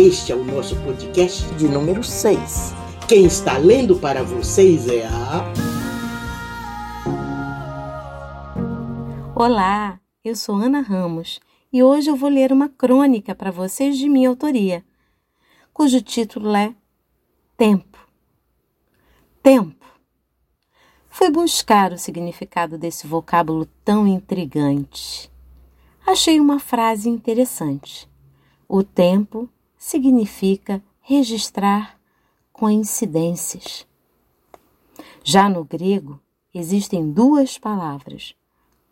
Este é o nosso podcast de número 6. Quem está lendo para vocês é a. Olá, eu sou Ana Ramos e hoje eu vou ler uma crônica para vocês de minha autoria, cujo título é Tempo. Tempo. Fui buscar o significado desse vocábulo tão intrigante. Achei uma frase interessante. O tempo significa registrar coincidências. Já no grego existem duas palavras,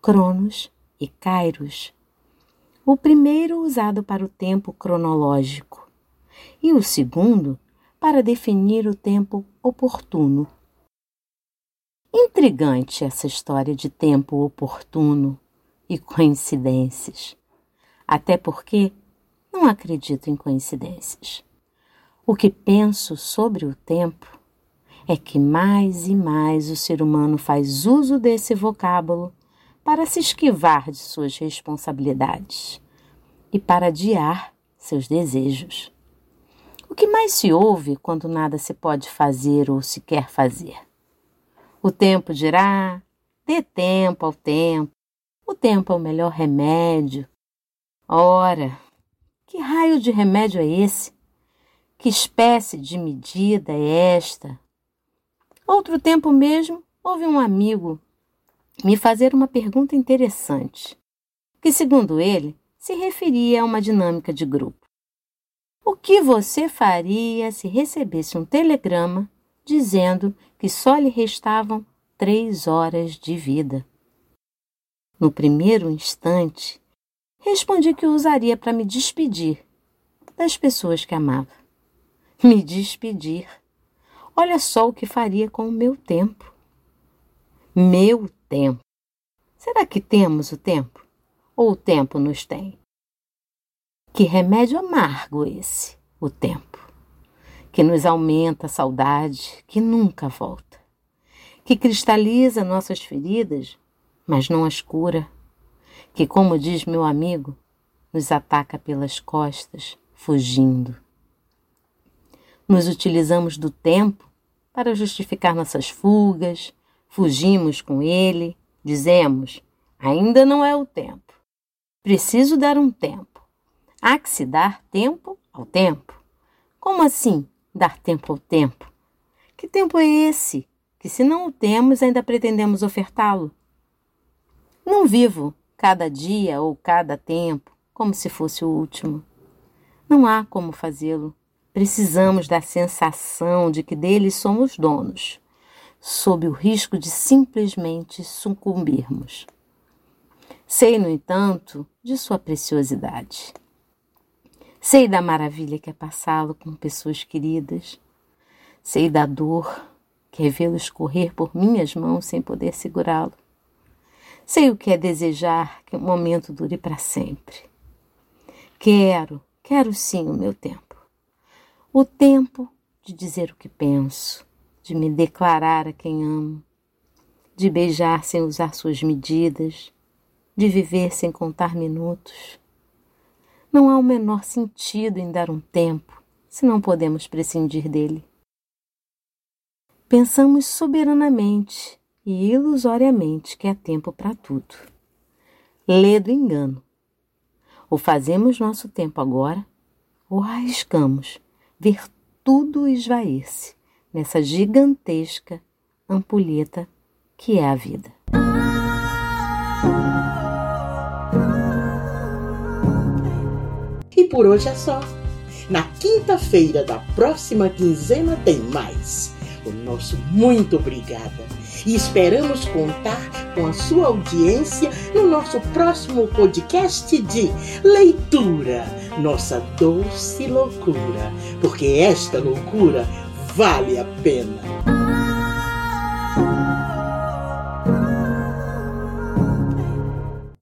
cronos e kairos. O primeiro usado para o tempo cronológico e o segundo para definir o tempo oportuno. Intrigante essa história de tempo oportuno e coincidências. Até porque não acredito em coincidências. O que penso sobre o tempo é que mais e mais o ser humano faz uso desse vocábulo para se esquivar de suas responsabilidades e para adiar seus desejos. O que mais se ouve quando nada se pode fazer ou se quer fazer? O tempo dirá: dê tempo ao tempo, o tempo é o melhor remédio. Ora, que raio de remédio é esse? Que espécie de medida é esta? Outro tempo mesmo, houve um amigo me fazer uma pergunta interessante, que, segundo ele, se referia a uma dinâmica de grupo. O que você faria se recebesse um telegrama dizendo que só lhe restavam três horas de vida? No primeiro instante, respondi que o usaria para me despedir das pessoas que amava. Me despedir. Olha só o que faria com o meu tempo. Meu tempo. Será que temos o tempo? Ou o tempo nos tem? Que remédio amargo esse, o tempo, que nos aumenta a saudade, que nunca volta, que cristaliza nossas feridas, mas não as cura que, como diz meu amigo, nos ataca pelas costas, fugindo. Nos utilizamos do tempo para justificar nossas fugas, fugimos com ele, dizemos: ainda não é o tempo. Preciso dar um tempo. Há que se dar tempo ao tempo. Como assim dar tempo ao tempo? Que tempo é esse que, se não o temos, ainda pretendemos ofertá-lo? Não vivo cada dia ou cada tempo, como se fosse o último. Não há como fazê-lo. Precisamos da sensação de que dele somos donos, sob o risco de simplesmente sucumbirmos. Sei, no entanto, de sua preciosidade. Sei da maravilha que é passá-lo com pessoas queridas. Sei da dor que é vê-lo escorrer por minhas mãos sem poder segurá-lo. Sei o que é desejar que o momento dure para sempre. Quero, quero sim o meu tempo. O tempo de dizer o que penso, de me declarar a quem amo, de beijar sem usar suas medidas, de viver sem contar minutos. Não há o menor sentido em dar um tempo se não podemos prescindir dele. Pensamos soberanamente e ilusoriamente que há tempo para tudo. Lê do engano. Ou fazemos nosso tempo agora, ou arriscamos ver tudo esvair-se nessa gigantesca ampulheta que é a vida. E por hoje é só. Na quinta-feira da próxima quinzena tem mais. O nosso muito obrigada e esperamos contar com a sua audiência no nosso próximo podcast de leitura, nossa doce loucura, porque esta loucura vale a pena.